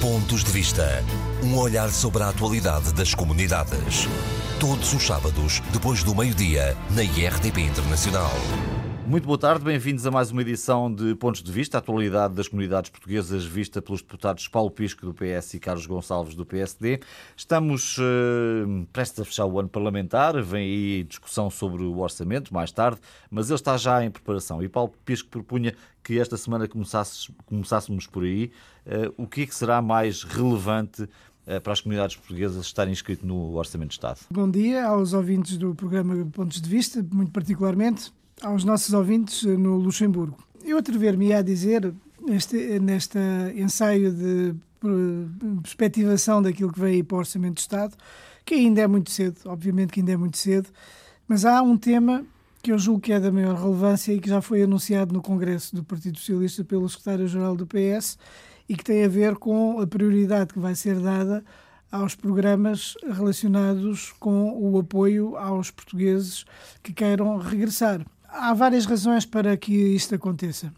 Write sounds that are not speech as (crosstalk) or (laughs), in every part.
Pontos de Vista. Um olhar sobre a atualidade das comunidades. Todos os sábados, depois do meio-dia, na IRTP Internacional. Muito boa tarde, bem-vindos a mais uma edição de Pontos de Vista, a atualidade das comunidades portuguesas vista pelos deputados Paulo Pisco do PS e Carlos Gonçalves do PSD. Estamos uh, prestes a fechar o ano parlamentar, vem aí discussão sobre o orçamento mais tarde, mas ele está já em preparação e Paulo Pisco propunha que esta semana começássemos por aí. Uh, o que é que será mais relevante uh, para as comunidades portuguesas estarem inscritas no Orçamento de Estado? Bom dia aos ouvintes do programa Pontos de Vista, muito particularmente aos nossos ouvintes eh, no Luxemburgo. Eu atrever-me a dizer, neste, neste ensaio de perspectivação daquilo que aí para o Orçamento de Estado, que ainda é muito cedo, obviamente que ainda é muito cedo, mas há um tema que eu julgo que é da maior relevância e que já foi anunciado no Congresso do Partido Socialista pelo secretário-geral do PS e que tem a ver com a prioridade que vai ser dada aos programas relacionados com o apoio aos portugueses que queiram regressar. Há várias razões para que isto aconteça.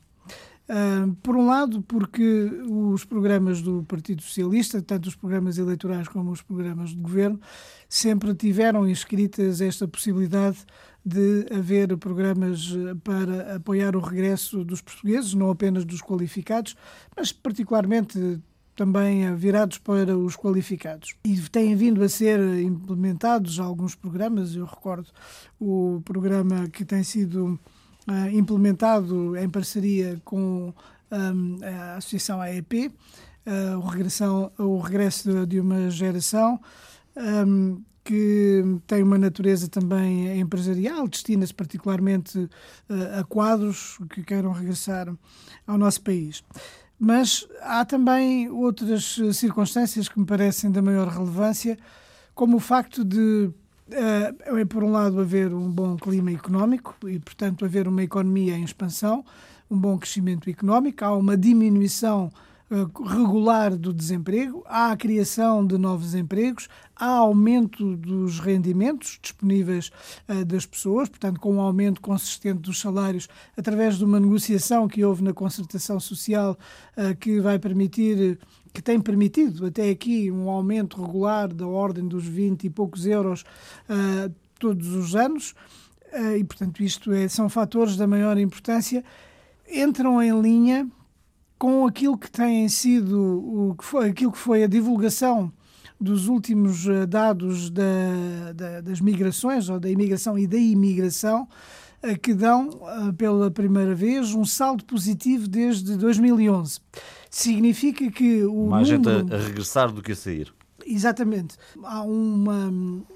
Uh, por um lado, porque os programas do Partido Socialista, tanto os programas eleitorais como os programas de governo, sempre tiveram inscritas esta possibilidade de haver programas para apoiar o regresso dos portugueses, não apenas dos qualificados, mas particularmente também virados para os qualificados. E têm vindo a ser implementados alguns programas, eu recordo o programa que tem sido uh, implementado em parceria com um, a Associação AEP, o, regressão, o regresso de uma geração, um, que tem uma natureza também empresarial, destina-se particularmente uh, a quadros que queiram regressar ao nosso país. Mas há também outras eh, circunstâncias que me parecem da maior relevância, como o facto de, uh, por um lado, haver um bom clima económico e, portanto, haver uma economia em expansão, um bom crescimento económico, há uma diminuição eh, regular do desemprego, há a criação de novos empregos, há aumento dos rendimentos disponíveis uh, das pessoas, portanto, com um aumento consistente dos salários através de uma negociação que houve na concertação social uh, que vai permitir que tem permitido até aqui um aumento regular da ordem dos 20 e poucos euros todos os anos, e portanto isto é, são fatores da maior importância, entram em linha com aquilo que tem sido o que foi, aquilo que foi a divulgação dos últimos eh, dados da, da, das migrações, ou da imigração e da imigração, eh, que dão, eh, pela primeira vez, um saldo positivo desde 2011. Significa que o. Mais número... gente a, regressar do que a sair. Exatamente. Há uma,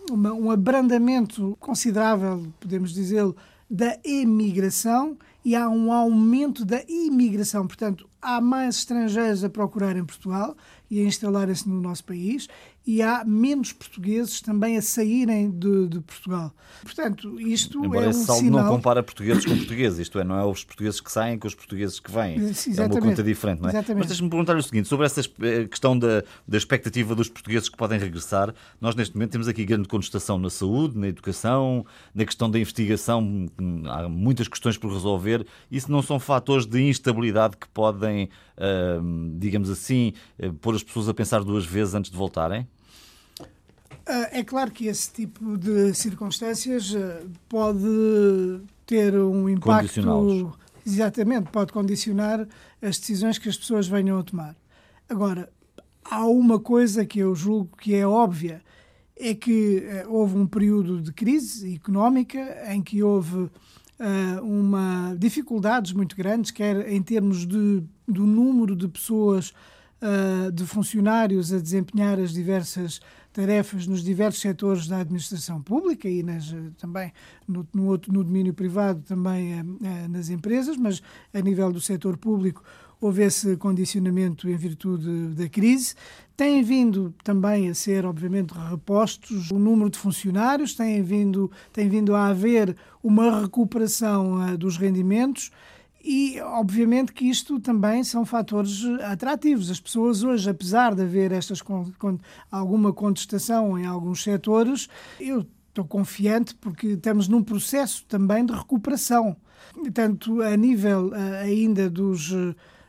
uma, um abrandamento considerável, podemos dizê-lo, da emigração e há um aumento da imigração. Portanto, há mais estrangeiros a procurar em Portugal e a instalarem-se no nosso país e há menos portugueses também a saírem de, de Portugal. Portanto, isto Embora é um saldo sinal... não compara portugueses com portugueses, isto é, não é os portugueses que saem com os portugueses que vêm. Exatamente. É uma conta diferente, não é? Exatamente. Mas deixa-me perguntar o seguinte, sobre essa eh, questão da, da expectativa dos portugueses que podem regressar, nós neste momento temos aqui grande contestação na saúde, na educação, na questão da investigação, há muitas questões por resolver, isso não são fatores de instabilidade que podem, digamos assim, eh, pôr as pessoas a pensar duas vezes antes de voltarem? Ah, é claro que esse tipo de circunstâncias ah, pode ter um impacto. Exatamente, pode condicionar as decisões que as pessoas venham a tomar. Agora, há uma coisa que eu julgo que é óbvia: é que uh, houve um período de crise económica em que houve uh, uma dificuldades muito grandes, quer em termos de, do número de pessoas, uh, de funcionários a desempenhar as diversas tarefas nos diversos setores da administração pública e nas, eh, também no, no, outro, no domínio privado, também é, nas empresas, mas a nível do setor público houve esse condicionamento em virtude da crise. Tem vindo também a ser, obviamente, repostos o número de funcionários, tem vindo, tem vindo a haver uma recuperação uh, dos rendimentos e, obviamente, que isto também são fatores atrativos. As pessoas hoje, apesar de haver estas, alguma contestação em alguns setores, eu estou confiante porque estamos num processo também de recuperação. Tanto a nível ainda dos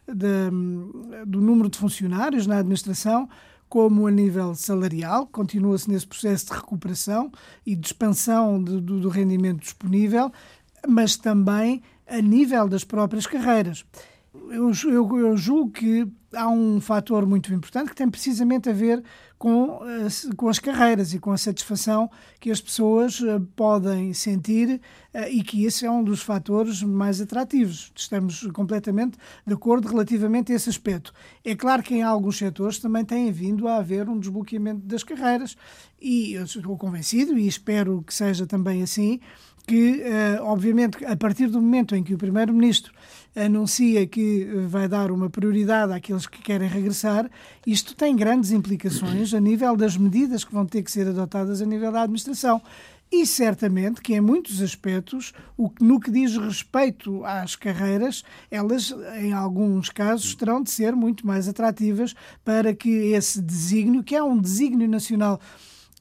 de, do número de funcionários na administração, como a nível salarial, continua-se nesse processo de recuperação e de expansão do, do rendimento disponível, mas também a nível das próprias carreiras. Eu, eu, eu, julgo que há um fator muito importante que tem precisamente a ver com, eh, com as carreiras e com a satisfação que as pessoas eh, podem sentir eh, e que esse é um dos fatores mais atrativos. Estamos completamente de acordo relativamente a esse aspecto. É claro que em alguns setores também tem vindo a haver um desbloqueamento das carreiras e eu estou convencido e espero que seja também assim que, obviamente, a partir do momento em que o Primeiro-Ministro anuncia que vai dar uma prioridade àqueles que querem regressar, isto tem grandes implicações a nível das medidas que vão ter que ser adotadas a nível da administração. E certamente que, em muitos aspectos, no que diz respeito às carreiras, elas, em alguns casos, terão de ser muito mais atrativas para que esse desígnio, que é um desígnio nacional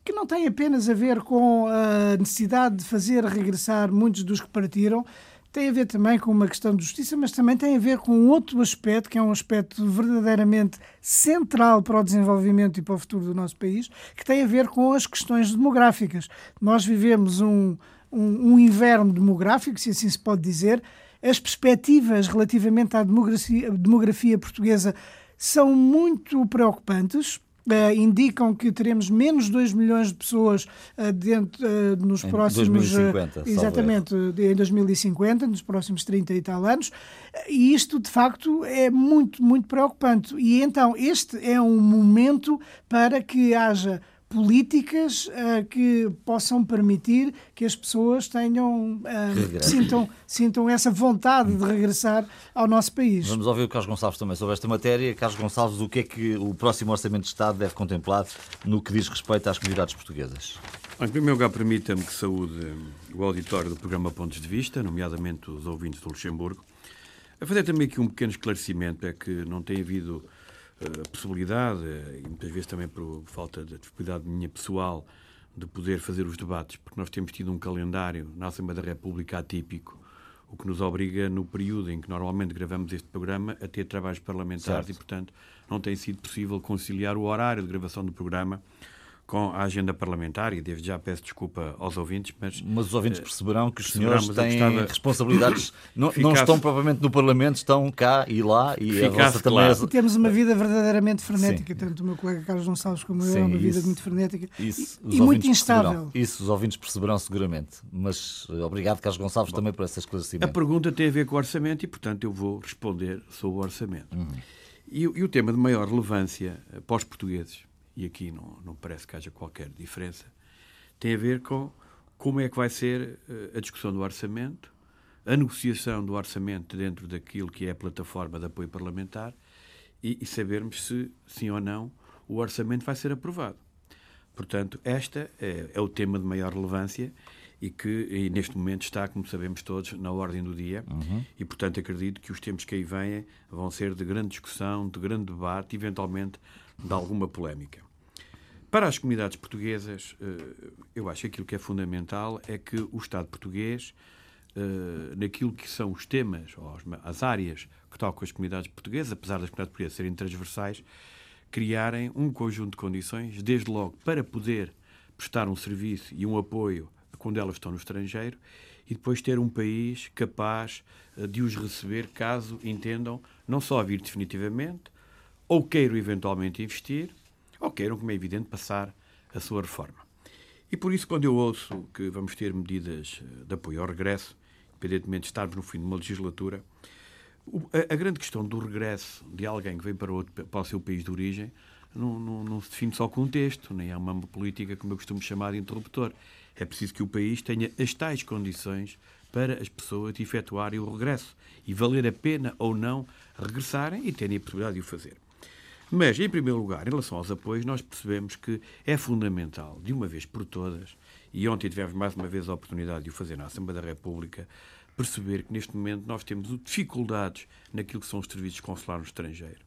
que não tem apenas a ver com a necessidade de fazer regressar muitos dos que partiram, tem a ver também com uma questão de justiça, mas também tem a ver com outro aspecto, que é um aspecto verdadeiramente central para o desenvolvimento e para o futuro do nosso país, que tem a ver com as questões demográficas. Nós vivemos um, um, um inverno demográfico, se assim se pode dizer. As perspectivas relativamente à demografia, demografia portuguesa são muito preocupantes Uh, indicam que teremos menos 2 milhões de pessoas uh, dentro, uh, nos em próximos. 2050, exatamente, em 2050, nos próximos 30 e tal anos. E isto, de facto, é muito, muito preocupante. E então, este é um momento para que haja políticas uh, que possam permitir que as pessoas tenham uh, sintam, sintam essa vontade de regressar ao nosso país. Vamos ouvir o Carlos Gonçalves também sobre esta matéria. Carlos Gonçalves, o que é que o próximo Orçamento de Estado deve contemplar no que diz respeito às comunidades portuguesas? Em primeiro lugar, permita-me que saúde o auditório do programa Pontos de Vista, nomeadamente os ouvintes do Luxemburgo. A fazer também aqui um pequeno esclarecimento, é que não tem havido a possibilidade, e muitas vezes também por falta de disponibilidade minha pessoal, de poder fazer os debates, porque nós temos tido um calendário na Assembleia da República atípico, o que nos obriga, no período em que normalmente gravamos este programa, a ter trabalhos parlamentares certo. e, portanto, não tem sido possível conciliar o horário de gravação do programa com a agenda parlamentar e desde já peço desculpa aos ouvintes, mas... Mas os ouvintes perceberão que os senhores têm responsabilidades, (coughs) não, não, estão propriamente no Parlamento, estão cá e lá e a vossa também... É... E temos uma vida verdadeiramente frenética, Sim. tanto o meu colega Carlos Gonçalves como eu, é uma vida muito frenética isso, e, e muito instável. Isso os ouvintes perceberão seguramente, mas eh, obrigado Carlos Gonçalves Bom, também por essa esclarecimento. A pergunta tem a ver com o orçamento e, portanto, eu vou responder sobre o orçamento. Uhum. E, e o tema de maior relevância eh, para os portugueses e aqui não, não parece que haja qualquer diferença, tem a ver com como é que vai ser eh, a discussão do orçamento, a negociação do orçamento dentro daquilo que é a plataforma de apoio parlamentar e, e sabermos se, sim ou não, o orçamento vai ser aprovado. Portanto, esta é, é o tema de maior relevância e que e neste momento está, como sabemos todos, na ordem do dia. Uhum. E, portanto, acredito que os tempos que aí vêm vão ser de grande discussão, de grande debate, eventualmente de alguma polémica. Para as comunidades portuguesas, eh, eu acho que aquilo que é fundamental é que o Estado português, eh, naquilo que são os temas, ou as áreas que tocam as comunidades portuguesas, apesar das comunidades portuguesas serem transversais, criarem um conjunto de condições, desde logo para poder prestar um serviço e um apoio quando elas estão no estrangeiro e depois ter um país capaz eh, de os receber caso entendam não só vir definitivamente ou queiram eventualmente investir ou queiram, como é evidente, passar a sua reforma. E por isso, quando eu ouço que vamos ter medidas eh, de apoio ao regresso, independentemente de estarmos no fim de uma legislatura, a, grande questão do regresso de alguém que vem para, outro, para o seu país de origem não, não, não, se define só com um texto, nem é uma política, como eu costumo chamar, de interruptor. É preciso que o país tenha as tais condições para as pessoas efetuarem o regresso e valer a pena ou não regressarem e terem a possibilidade de o fazer. Mas, em primeiro lugar, em relação aos apoios, nós percebemos que é fundamental, de uma vez por todas, e ontem tivemos mais uma vez a oportunidade de o fazer na Assembleia da República, perceber que neste momento nós temos dificuldades naquilo que são os serviços consulares no estrangeiro.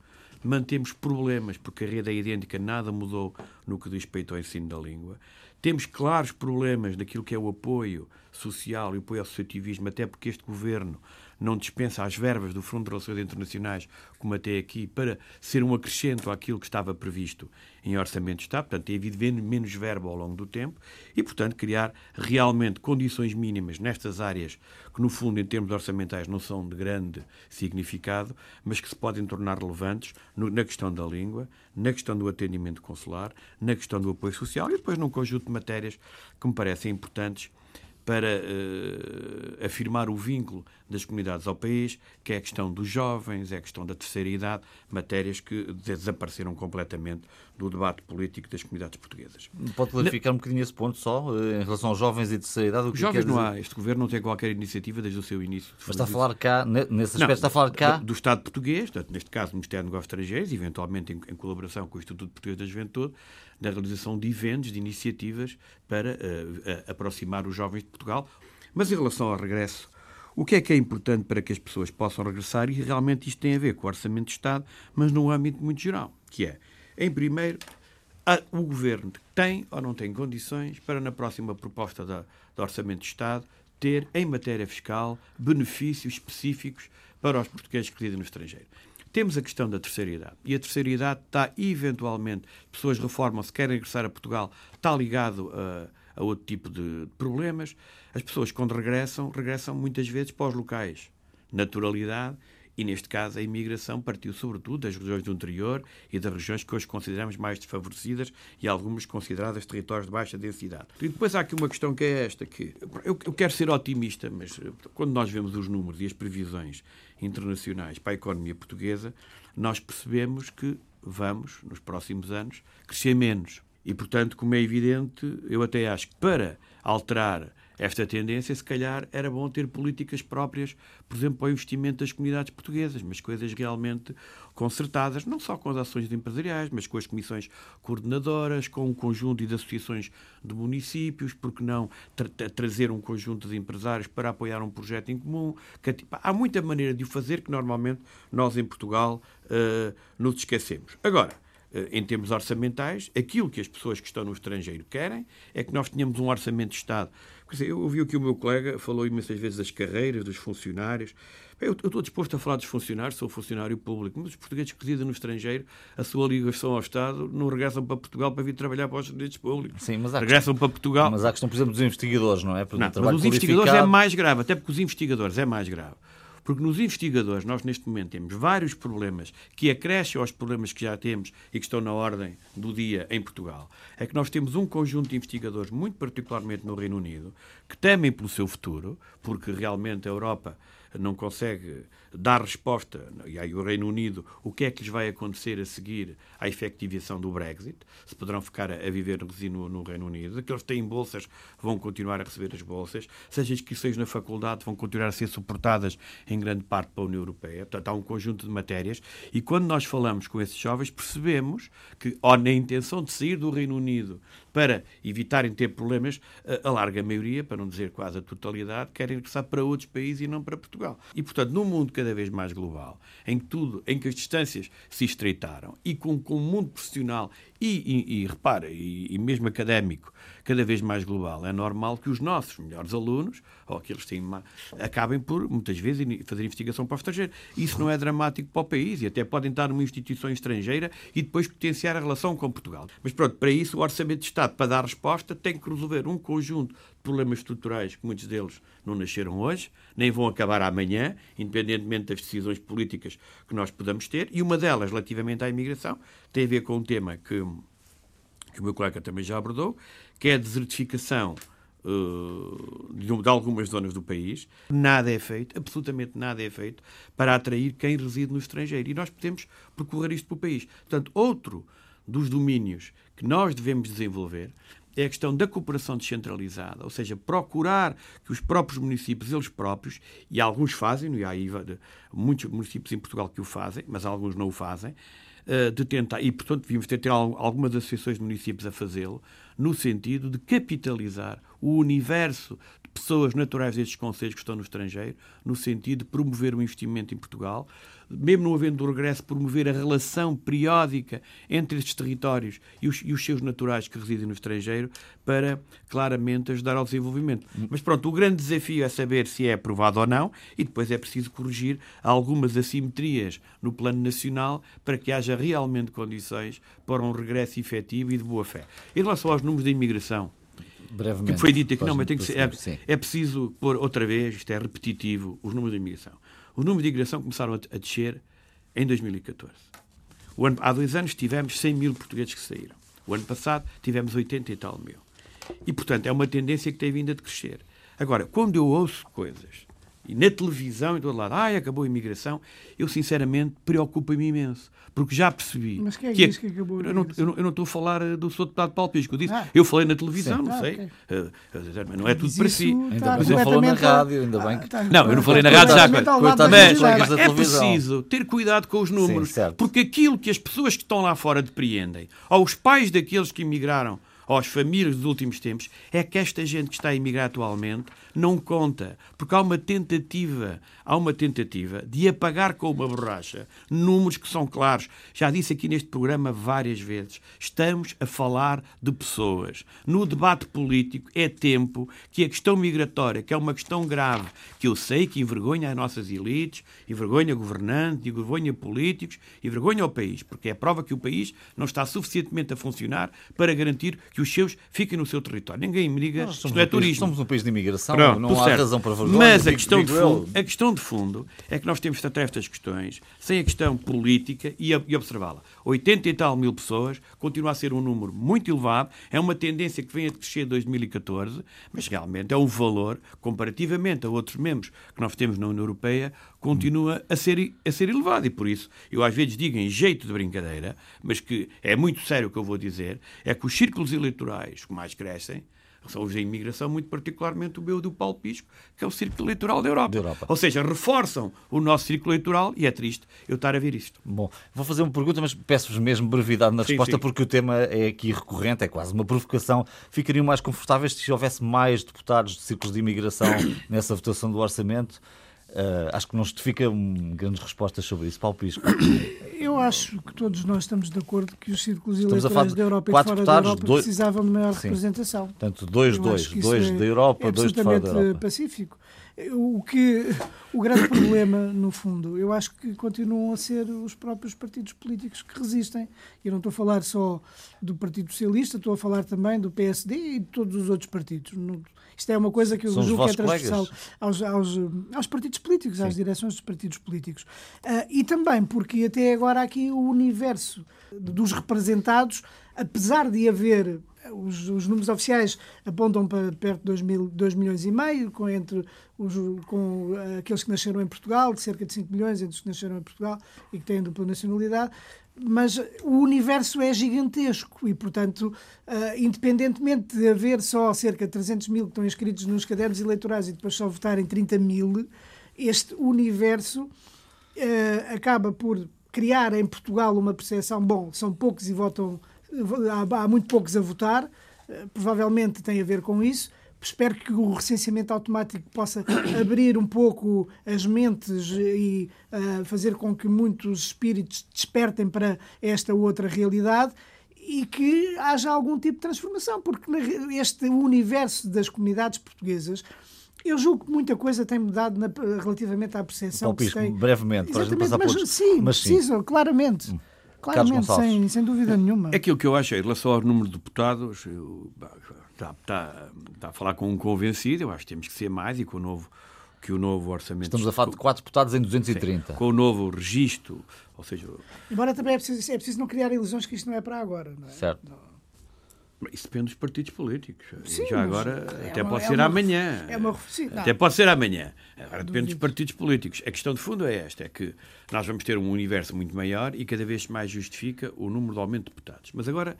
Mantemos problemas, porque a rede é idêntica, nada mudou no que diz respeito ao ensino da língua. Temos claros problemas naquilo que é o apoio social e o apoio ao associativismo, até porque este governo não dispensa as verbas do Fundo de Relações Internacionais, como até aqui, para ser um acrescento àquilo que estava previsto em Orçamento de Estado. Portanto, tem havido menos verbo ao longo do tempo e, portanto, criar realmente condições mínimas nestas áreas que, no fundo, em termos orçamentais, não são de grande significado, mas que se podem tornar relevantes na questão da língua, na questão do atendimento consular, na questão do apoio social e depois num conjunto de matérias que me parecem importantes para uh, afirmar o vínculo das comunidades ao país, que é a questão dos jovens, é a questão da terceira idade, matérias que desapareceram completamente do debate político das comunidades portuguesas. Pode clarificar Na... um bocadinho esse ponto só, eh, em relação aos jovens e terceira idade? O que jovens não há. Este governo não tem qualquer iniciativa desde o seu início. Mas está a falar cá, nesse aspecto, não, está a falar cá... Do Estado português, neste caso, do Ministério dos Negócios Estrangeiros, eventualmente em, em colaboração com o Instituto Português da Juventude, da realização de eventos, de iniciativas para uh, aproximar os jovens de Portugal. Mas em relação ao regresso, o que é que é importante para que as pessoas possam regressar? E realmente isto tem a ver com o Orçamento de Estado, mas num âmbito muito geral, que é, em primeiro, o Governo tem ou não tem condições para, na próxima proposta da, do Orçamento de Estado, ter, em matéria fiscal, benefícios específicos para os portugueses que residem no estrangeiro. Temos a questão da terceira idade. E a terceira idade está, eventualmente, pessoas reformam-se, querem regressar a Portugal, está ligado a, a outro tipo de problemas. As pessoas, quando regressam, regressam muitas vezes para os locais. Naturalidade e, neste caso, a imigração partiu sobretudo das regiões do interior e das regiões que hoje consideramos mais desfavorecidas e algumas consideradas territórios de baixa densidade. E depois há aqui uma questão que é esta, que eu, quero ser otimista, mas eh, quando nós vemos os números e as previsões internacionais para a economia portuguesa, nós percebemos que vamos, nos próximos anos, crescer menos. E, portanto, como é evidente, eu até acho que para alterar esta tendência, se calhar era bom ter políticas próprias, por exemplo, para o investimento das comunidades portuguesas, mas coisas realmente concertadas, não só com as ações empresariais, mas com as comissões coordenadoras, com um conjunto de associações de municípios, porque não tra trazer um conjunto de empresários para apoiar um projeto em comum. Que, há muita maneira de o fazer que normalmente nós em Portugal uh, nos esquecemos. Agora, em termos orçamentais, aquilo que as pessoas que estão no estrangeiro querem é que nós tenhamos um orçamento de Estado. Eu ouvi aqui o meu colega, falou imensas vezes das carreiras, dos funcionários. Eu, estou disposto a falar dos funcionários, sou funcionário público, mas os portugueses que residem no estrangeiro, a sua ligação ao Estado, não regressam para Portugal para vir trabalhar para os serviços públicos. Sim, mas há regressam para Portugal. Mas há a questão, por exemplo, dos investigadores, não é? Porque não, mas os investigadores é mais grave, até porque os investigadores é mais grave. Porque nos investigadores, nós neste momento temos vários problemas que acrescem aos problemas que já temos e que estão na ordem do dia em Portugal. É que nós temos um conjunto de investigadores, muito particularmente no Reino Unido, que temem pelo seu futuro, porque realmente a Europa não consegue dar resposta, e aí o Reino Unido, o que é que lhes vai acontecer a seguir à efetivação do Brexit, se poderão ficar a viver no, no Reino Unido, aqueles que têm bolsas vão continuar a receber as bolsas, seja inscrições na faculdade vão continuar a ser suportadas em grande parte pela União Europeia, portanto há um conjunto de matérias, e quando nós falamos com esses jovens percebemos que, ou na intenção de sair do Reino Unido para evitarem ter problemas, a larga maioria, para não dizer quase a totalidade, querem regressar para outros países e não para Portugal. E, portanto, num mundo cada vez mais global, em que tudo, em que as distâncias se estreitaram e com, com o mundo profissional e, e, e repara, e, e, mesmo académico, cada vez mais global, é normal que os nossos melhores alunos, ou aqueles que têm acabem por, muitas vezes, fazer investigação para o estrangeiro. Isso não é dramático para o país e até podem estar numa instituição estrangeira e depois potenciar a relação com Portugal. Mas pronto, para isso o Orçamento de Estado, para dar resposta, tem que resolver um conjunto de problemas estruturais que muitos deles não nasceram hoje, nem vão acabar amanhã, independentemente das decisões políticas que nós podamos ter, e uma delas, relativamente à imigração, tem a ver com um tema que, que o meu colega também já abordou, que é a desertificação de, de algumas zonas do país. Nada é feito, absolutamente nada é feito, para atrair quem reside no estrangeiro. E nós podemos percorrer isto para o país. Portanto, outro dos domínios que nós devemos desenvolver é a questão da cooperação descentralizada, ou seja, procurar que os próprios municípios, eles próprios, e alguns fazem, e há muitos municípios em Portugal que o fazem, mas alguns não o fazem, eh, de tentar, e portanto devíamos ter, ter algumas associações de municípios a fazê-lo, no sentido de capitalizar o universo pessoas naturais destes conselhos que estão no estrangeiro, no sentido de promover o investimento em Portugal, mesmo não havendo regresso, promover a relação periódica entre estes territórios e os, e os, seus naturais que residem no estrangeiro para claramente ajudar ao desenvolvimento. Mas pronto, o grande desafio é saber se é aprovado ou não e depois é preciso corrigir algumas assimetrias no plano nacional para que haja realmente condições para um regresso efetivo e de boa fé. Em relação aos números de imigração, Brevemente. Que foi dito aqui, não, mas tem que ser, é, é, preciso pôr outra vez, isto é repetitivo, os números de imigração. Os números de imigração começaram a, a descer em 2014. Ano, há dois anos tivemos 100 mil portugueses que saíram. O ano passado tivemos 80 e tal mil. E, portanto, é uma tendência que tem vindo a crescer. Agora, quando eu ouço coisas e na televisão e todo lado, ai, acabou a imigração, eu sinceramente preocupa-me imenso. Porque já percebi. Mas quem é que, que, diz que acabou a eu não, eu, não, eu não estou a falar eh, do Sr. Deputado Paulo Pisco. Eu, disse, ah. eu falei na televisão, Sim. não ah, sei. Okay. Uh, não é tudo para si. Ainda bem que não falou na rádio, ainda bem que. Ah, tá. Não, eu não falei na rádio já. Mas, mas é preciso ter cuidado com os números. Sim, porque aquilo que as pessoas que estão lá fora depreendem, aos pais daqueles que emigraram, aos famílias dos últimos tempos, é que esta gente que está a emigrar atualmente não conta, porque há uma tentativa, há uma tentativa de apagar com uma borracha números que são claros. Já disse aqui neste programa várias vezes. Estamos a falar de pessoas. No debate político é tempo que a questão migratória, que é uma questão grave, que eu sei que envergonha as nossas elites, envergonha governantes, envergonha políticos, envergonha o país, porque é prova que o país não está suficientemente a funcionar para garantir que os seus fiquem no seu território. Ninguém me diga, isto não é turismo. Somos um país de imigração Pronto, não há certo. razão para vergonha. Mas a questão, de fundo, a questão de fundo é que nós temos de tratar estas questões sem a questão política e, e observá-la. 80 e tal mil pessoas continua a ser um número muito elevado, é uma tendência que vem a crescer em 2014, mas realmente é um valor, comparativamente a outros membros que nós temos na União Europeia, continua a ser, a ser elevado. E por isso, eu às vezes digo em jeito de brincadeira, mas que é muito sério o que eu vou dizer, é que os círculos eleitorais que mais crescem são os da imigração, muito particularmente o meu do Paulo Pisco, que é o Círculo Eleitoral da Europa. da Europa. Ou seja, reforçam o nosso Círculo Eleitoral e é triste eu estar a ver isto. Bom, vou fazer uma pergunta, mas peço-vos mesmo brevidade na sim, resposta, sim. porque o tema é aqui recorrente, é quase uma provocação. Ficariam mais confortáveis se houvesse mais deputados de círculos de imigração (coughs) nessa votação do orçamento? Uh, acho que não justifica grandes respostas sobre isso. Paulo Pisco. (coughs) Eu acho que todos nós estamos de acordo que os círculos estamos eleitorais da Europa e fora da Europa dois... precisavam de maior Sim. representação. Portanto, dois, Eu dois. Dois é, da Europa, é dois de fora da Europa. pacífico. O, que, o grande problema, no fundo, eu acho que continuam a ser os próprios partidos políticos que resistem. Eu não estou a falar só do Partido Socialista, estou a falar também do PSD e de todos os outros partidos. Isto é uma coisa que eu julgo que é transversal aos, aos, aos, partidos políticos, Sim. às direções dos partidos políticos. Uh, e também porque até agora aqui o universo dos representados, apesar de haver os, os, números oficiais apontam para perto de 2, mil, 2 milhões e meio, com, entre os, com aqueles que nasceram em Portugal, de cerca de 5 milhões entre os que nasceram em Portugal e que têm dupla nacionalidade, mas o universo é gigantesco e, portanto, uh, independentemente de haver só cerca de 300 mil que estão inscritos nos cadernos eleitorais e depois só votarem 30 mil, este universo uh, acaba por criar em Portugal uma percepção, bom, são poucos e votam, há, há muito poucos a votar, uh, provavelmente tem a ver com isso, espero que o recenseamento automático possa (coughs) abrir um pouco as mentes e uh, fazer com que muitos espíritos despertem para esta outra realidade e que haja algum tipo de transformação, porque este universo das comunidades portuguesas eu julgo que muita coisa tem mudado na, relativamente à percepção que se tem... brevemente, para Exatamente, mas, por... sim, mas sim, preciso, claramente. Hum. Claramente, sem, sem dúvida nenhuma. Aquilo que eu acho em relação ao número de deputados, eu, está, está, está a falar com um convencido, eu acho que temos que ser mais e com o novo que o novo orçamento. Estamos a falar de quatro deputados em 230. Sim, com o novo registro, ou seja. Embora também é preciso, é preciso não criar ilusões que isto não é para agora, não é? Certo. Não. Isso depende dos partidos políticos. Sim, Já agora, é até uma, pode é ser uma, amanhã. É uma, sim, até pode ser amanhã. Agora depende dos partidos políticos. A questão de fundo é esta: é que nós vamos ter um universo muito maior e cada vez mais justifica o número de aumento de deputados. Mas agora,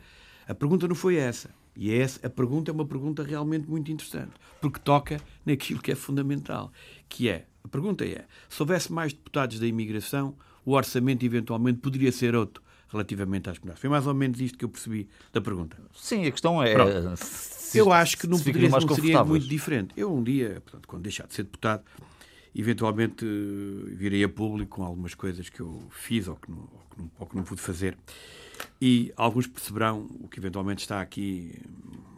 a pergunta não foi essa. E é essa, a pergunta é uma pergunta realmente muito interessante, porque toca naquilo que é fundamental, que é, a pergunta é, se houvesse mais deputados da imigração, o orçamento eventualmente poderia ser outro relativamente às comunidades. Foi mais ou menos isto que eu percebi da pergunta. Sim, a questão é. Se, eu acho que não, poderia, não seria muito diferente. Eu um dia, portanto, quando deixar de ser deputado, eventualmente virei a público com algumas coisas que eu fiz ou que não, ou que não, ou que não pude fazer. E alguns perceberão o que eventualmente está aqui,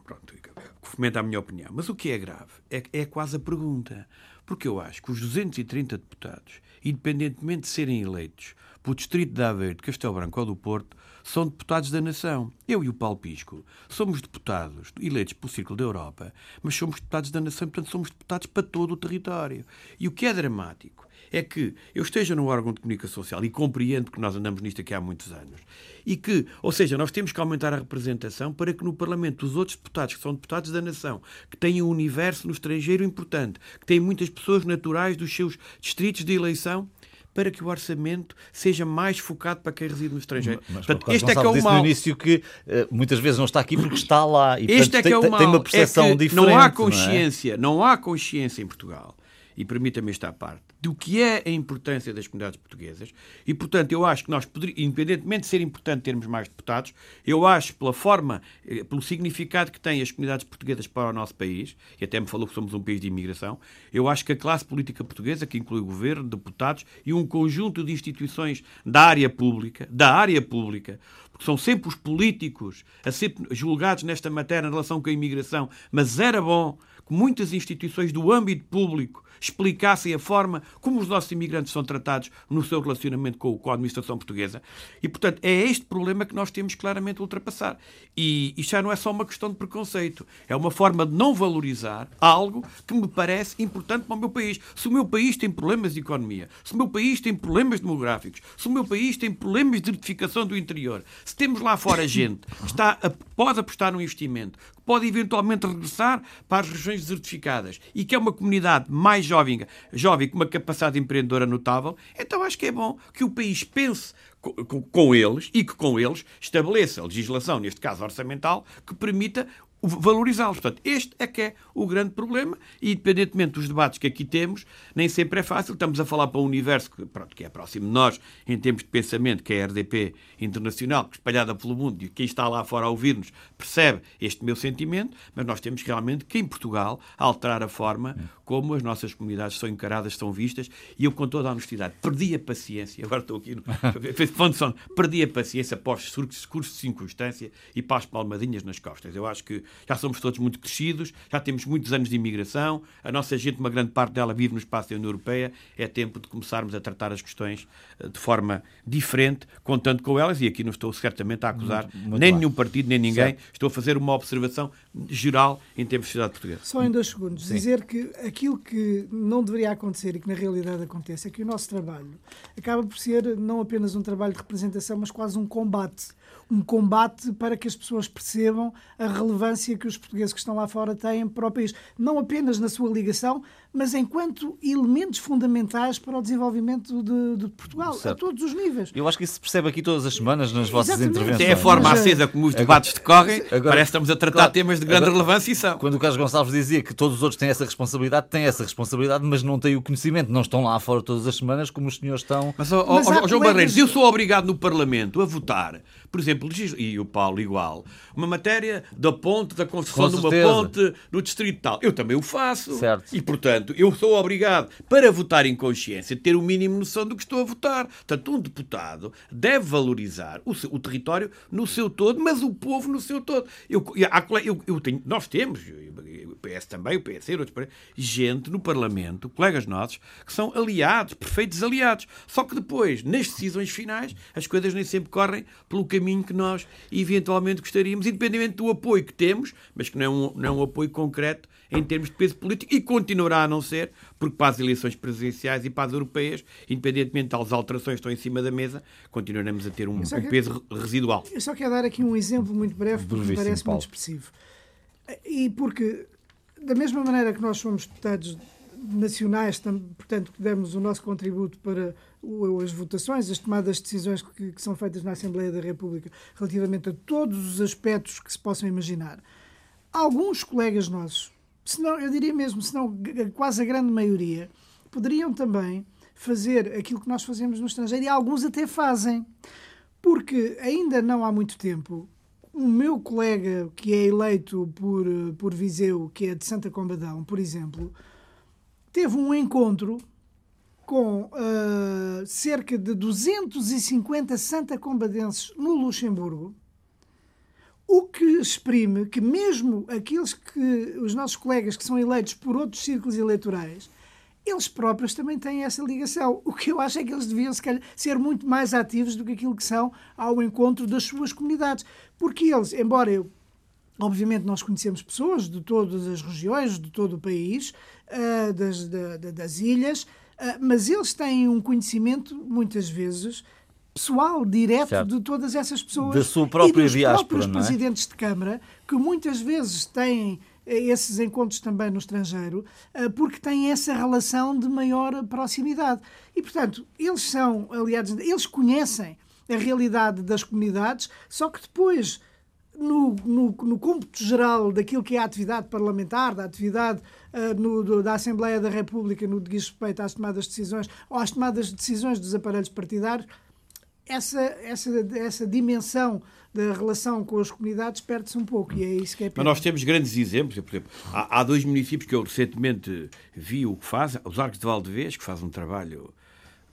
pronto, que fomenta a minha opinião. Mas o que é grave é, é quase a pergunta. Porque eu acho que os 230 deputados, independentemente de serem eleitos pelo Distrito de Aveiro, de Castelo Branco ou do Porto, são deputados da nação. Eu e o Paulo Pisco somos deputados eleitos pelo Círculo da Europa, mas somos deputados da nação, portanto somos deputados para todo o território. E o que é dramático é que eu esteja num órgão de comunicação social e compreendo que nós andamos nisto aqui há muitos anos e que, ou seja, nós temos que aumentar a representação para que no Parlamento os outros deputados, que são deputados da nação, que têm um universo no estrangeiro importante, que têm muitas pessoas naturais dos seus distritos de eleição, para que o orçamento seja mais focado para quem reside no estrangeiro. Mas, portanto, este é que é o mal. no início que uh, muitas vezes não está aqui porque está lá e este portanto, é que é o mal. tem uma percepção é diferente. Não há consciência, não, é? não há consciência em Portugal e permita-me esta parte, do que é a importância das comunidades portuguesas. E, portanto, eu acho que nós, poderíamos, independentemente de ser importante termos mais deputados, eu acho, pela forma, eh, pelo significado que têm as comunidades portuguesas para o nosso país, e até me falou que somos um país de imigração, eu acho que a classe política portuguesa, que inclui o governo, deputados e um conjunto de instituições da área pública, da área pública, porque são sempre os políticos a ser julgados nesta matéria em relação com a imigração, mas era bom que muitas instituições do âmbito público explicassem a forma como os nossos imigrantes são tratados no seu relacionamento com, com a administração portuguesa. E, portanto, é este problema que nós temos claramente a ultrapassar. E isto já não é só uma questão de preconceito, é uma forma de não valorizar algo que me parece importante para o meu país. Se o meu país tem problemas de economia, se o meu país tem problemas demográficos, se o meu país tem problemas de certificação do interior, se temos lá fora gente que está a, pode apostar no investimento, que pode eventualmente regressar para as regiões desertificadas e que é uma comunidade mais jovem, jovem com uma capacidade empreendedora notável, então acho que é bom que o país pense com, com eles e que com eles estabeleça legislação, neste caso orçamental, que permita valorizá-los. Portanto, este é que é o grande problema e, independentemente dos debates que aqui temos, nem sempre é fácil. Estamos a falar para um universo que, pronto, que é próximo de nós em termos de pensamento, que é a RDP internacional, espalhada pelo mundo, e quem está lá fora a ouvir-nos percebe este meu sentimento, mas nós temos realmente que, em Portugal, alterar a forma como as nossas comunidades são encaradas, são vistas, e eu, com toda a honestidade, perdi a paciência, (laughs) agora estou aqui no (laughs) perdi a paciência após discursos de circunstância e para as palmadinhas nas costas. Eu acho que já somos todos muito crescidos, já temos muitos anos de imigração, a nossa gente, uma grande parte dela vive no espaço da União Europeia, é tempo de começarmos a tratar as questões eh, de forma diferente, contando com elas, e aqui não estou certamente a acusar muito, muito nem bem. nenhum partido, nem ninguém, certo. estou a fazer uma observação geral em termos de sociedade portuguesa. Só em dois segundos, Sim. dizer que aquilo que não deveria acontecer e que na realidade acontece é que o nosso trabalho acaba por ser não apenas um trabalho de representação, mas quase um combate um combate para que as pessoas percebam a relevância que os portugueses que estão lá fora têm para o país. Não apenas na sua ligação, mas enquanto elementos fundamentais para o desenvolvimento de, de Portugal, certo. a todos os níveis. Eu acho que isso se percebe aqui todas as semanas nas vossas Exatamente. intervenções. É a forma acesa como os debates decorrem, agora, parece que estamos a tratar claro, temas de grande agora, relevância e são. Quando o Carlos Gonçalves dizia que todos os outros têm essa responsabilidade, têm essa responsabilidade, mas não têm o conhecimento, não estão lá fora todas as semanas como os senhores estão. Mas, oh, mas oh, João Barreiros, eu sou obrigado no Parlamento a votar, por exemplo, e o Paulo igual, uma matéria da ponte, da construção de uma ponte no distrito tal. Eu também o faço. Certo. E, portanto, eu sou obrigado para votar em consciência, ter o mínimo noção do que estou a votar. Portanto, um deputado deve valorizar o, seu, o território no seu todo, mas o povo no seu todo. Eu, eu, eu tenho, nós temos, o PS também, o PS, outros, gente no Parlamento, colegas nossos, que são aliados, perfeitos aliados. Só que depois, nas decisões finais, as coisas nem sempre correm pelo caminho que nós eventualmente gostaríamos, independentemente do apoio que temos, mas que não é um, não é um apoio concreto em termos de peso político e continuará a não ser, porque para as eleições presidenciais e para as europeias, independentemente das alterações que estão em cima da mesa, continuaremos a ter um, um peso residual. Eu só quero dar aqui um exemplo muito breve, porque me parece muito expressivo. E porque, da mesma maneira que nós somos deputados nacionais, portanto, que damos o nosso contributo para as votações, as tomadas de decisões que, que são feitas na Assembleia da República relativamente a todos os aspectos que se possam imaginar. Alguns colegas nossos, se não, eu diria mesmo, se não quase a grande maioria, poderiam também fazer aquilo que nós fazemos no estrangeiro e alguns até fazem. Porque ainda não há muito tempo, o meu colega que é eleito por, por Viseu, que é de Santa Combadão, por exemplo, teve um encontro com uh, cerca de 250 Santa Combadenses no Luxemburgo, o que exprime que mesmo aqueles que os nossos colegas que são eleitos por outros círculos eleitorais eles próprios também têm essa ligação. O que eu acho é que eles deviam se calhar, ser muito mais ativos do que aquilo que são ao encontro das suas comunidades. Porque eles, embora eu Obviamente, nós conhecemos pessoas de todas as regiões, de todo o país, uh, das, da, das ilhas, uh, mas eles têm um conhecimento, muitas vezes, pessoal, direto certo. de todas essas pessoas. Da sua própria e dos diáspora, próprios é? presidentes de Câmara, que muitas vezes têm esses encontros também no estrangeiro, eh, porque têm essa relação de maior proximidade. E, portanto, eles são aliados, eles conhecem a realidade das comunidades, só que depois. No, no, no cômputo geral daquilo que é a atividade parlamentar, da atividade uh, no, do, da Assembleia da República no que diz respeito às tomadas de decisões ou às tomadas de decisões dos aparelhos partidários, essa, essa, essa dimensão da relação com as comunidades perde-se um pouco e é isso que é Mas nós temos grandes exemplos. Por exemplo, há, há, dois municípios que eu recentemente vi o que fazem, os Arcos de Valdevez, que fazem um trabalho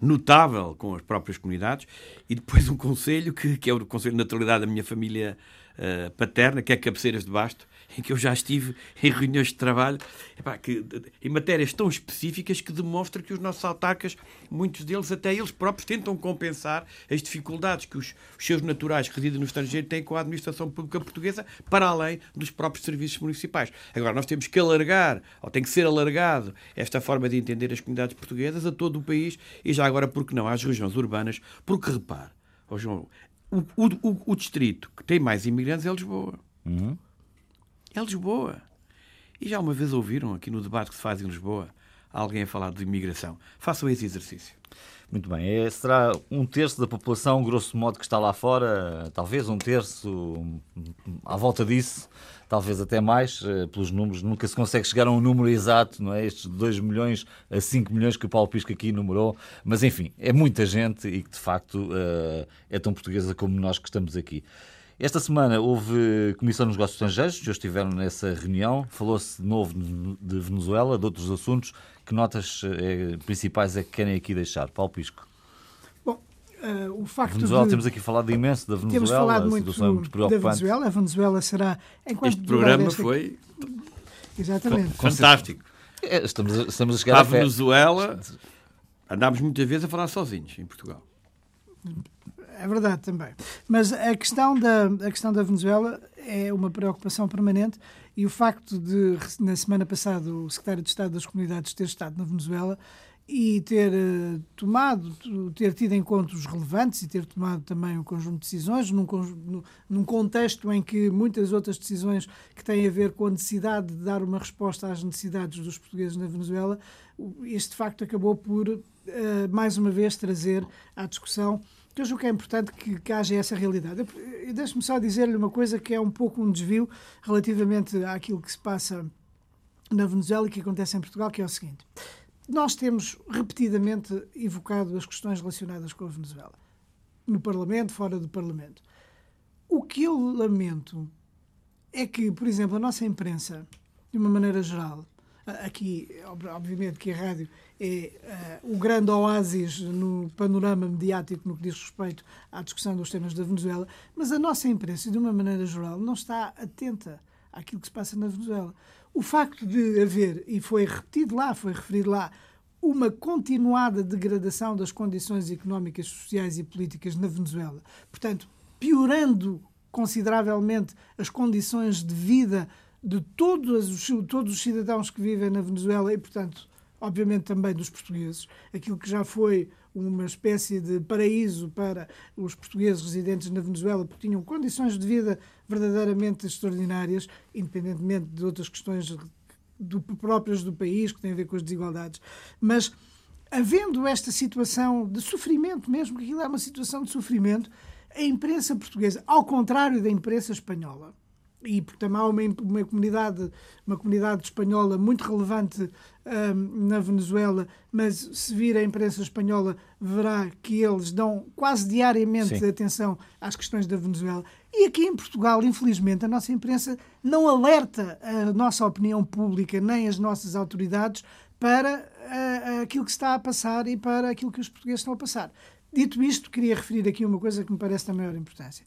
notável com as próprias comunidades, e depois um conselho, que, que é o Conselho de Naturalidade da minha família uh, paterna, que é Cabeceiras de Basto, em que eu já estive em reuniões de trabalho, epá, que, em matérias tão específicas que demonstram que os nossos autarcas, muitos deles, até eles próprios, tentam compensar as dificuldades que os, os seus naturais que residem no estrangeiro têm com a administração pública portuguesa, para além dos próprios serviços municipais. Agora, nós temos que alargar, ou tem que ser alargado, esta forma de entender as comunidades portuguesas a todo o país e já agora, porque não, às regiões urbanas, porque repare, oh João, o, o, o, o distrito que tem mais imigrantes é Lisboa. Uhum é Lisboa. E já uma vez ouviram aqui no debate que se faz em Lisboa alguém a falar de imigração? Façam esse exercício. Muito bem. É, será um terço da população, grosso modo, que está lá fora? Talvez um terço, à volta disso, talvez até mais, eh, pelos números. Nunca se consegue chegar a um número exato, não é? Estes 2 milhões a 5 milhões que o Paulo Pisco aqui numerou. Mas, enfim, é muita gente e que, de facto, eh, é tão portuguesa como nós que estamos aqui. Esta semana houve Comissão dos Negócios Estrangeiros, já estiveram nessa reunião. Falou-se de novo de Venezuela, de outros assuntos. Que notas eh, principais é que querem aqui deixar? Paulo Pisco. Bom, uh, o facto Venezuela, de... temos aqui falado imenso da Venezuela. Temos falado muito, é muito preocupante. da Venezuela. A Venezuela será... Enquanto este programa desta... foi... Exatamente. Fantástico. É, estamos, a, estamos a chegar à Venezuela, andámos muitas vezes a falar sozinhos em Portugal. É verdade também. Mas a questão, da, a questão da Venezuela é uma preocupação permanente e o facto de, na semana passada, o secretário de Estado das Comunidades ter estado na Venezuela e ter uh, tomado, ter tido encontros relevantes e ter tomado também um conjunto de decisões num, num contexto em que muitas outras decisões que têm a ver com a necessidade de dar uma resposta às necessidades dos portugueses na Venezuela, este facto acabou por, uh, mais uma vez, trazer à discussão eu julgo que é importante que, que haja essa realidade. Deixe-me só dizer-lhe uma coisa que é um pouco um desvio relativamente àquilo que se passa na Venezuela e que acontece em Portugal, que é o seguinte. Nós temos repetidamente evocado as questões relacionadas com a Venezuela, no Parlamento, fora do Parlamento. O que eu lamento é que, por exemplo, a nossa imprensa, de uma maneira geral, aqui, obviamente, que a rádio é uh, o grande oásis no panorama mediático no que diz respeito à discussão dos temas da Venezuela, mas a nossa imprensa, de uma maneira geral, não está atenta àquilo que se passa na Venezuela. O facto de haver, e foi repetido lá, foi referido lá, uma continuada degradação das condições económicas, sociais e políticas na Venezuela, portanto, piorando consideravelmente as condições de vida de todos os, todos os cidadãos que vivem na Venezuela e, portanto, obviamente também dos portugueses, aquilo que já foi uma espécie de paraíso para os portugueses residentes na Venezuela, porque tinham condições de vida verdadeiramente extraordinárias, independentemente de outras questões do, próprias do país, que têm a ver com as desigualdades. Mas, havendo esta situação de sofrimento mesmo, que aquilo é uma situação de sofrimento, a imprensa portuguesa, ao contrário da imprensa espanhola, e porque também há uma, uma, comunidade, uma comunidade espanhola muito relevante um, na Venezuela, mas se vir a imprensa espanhola verá que eles dão quase diariamente Sim. atenção às questões da Venezuela. E aqui em Portugal, infelizmente, a nossa imprensa não alerta a nossa opinião pública nem as nossas autoridades para uh, aquilo que está a passar e para aquilo que os portugueses estão a passar. Dito isto, queria referir aqui uma coisa que me parece da maior importância.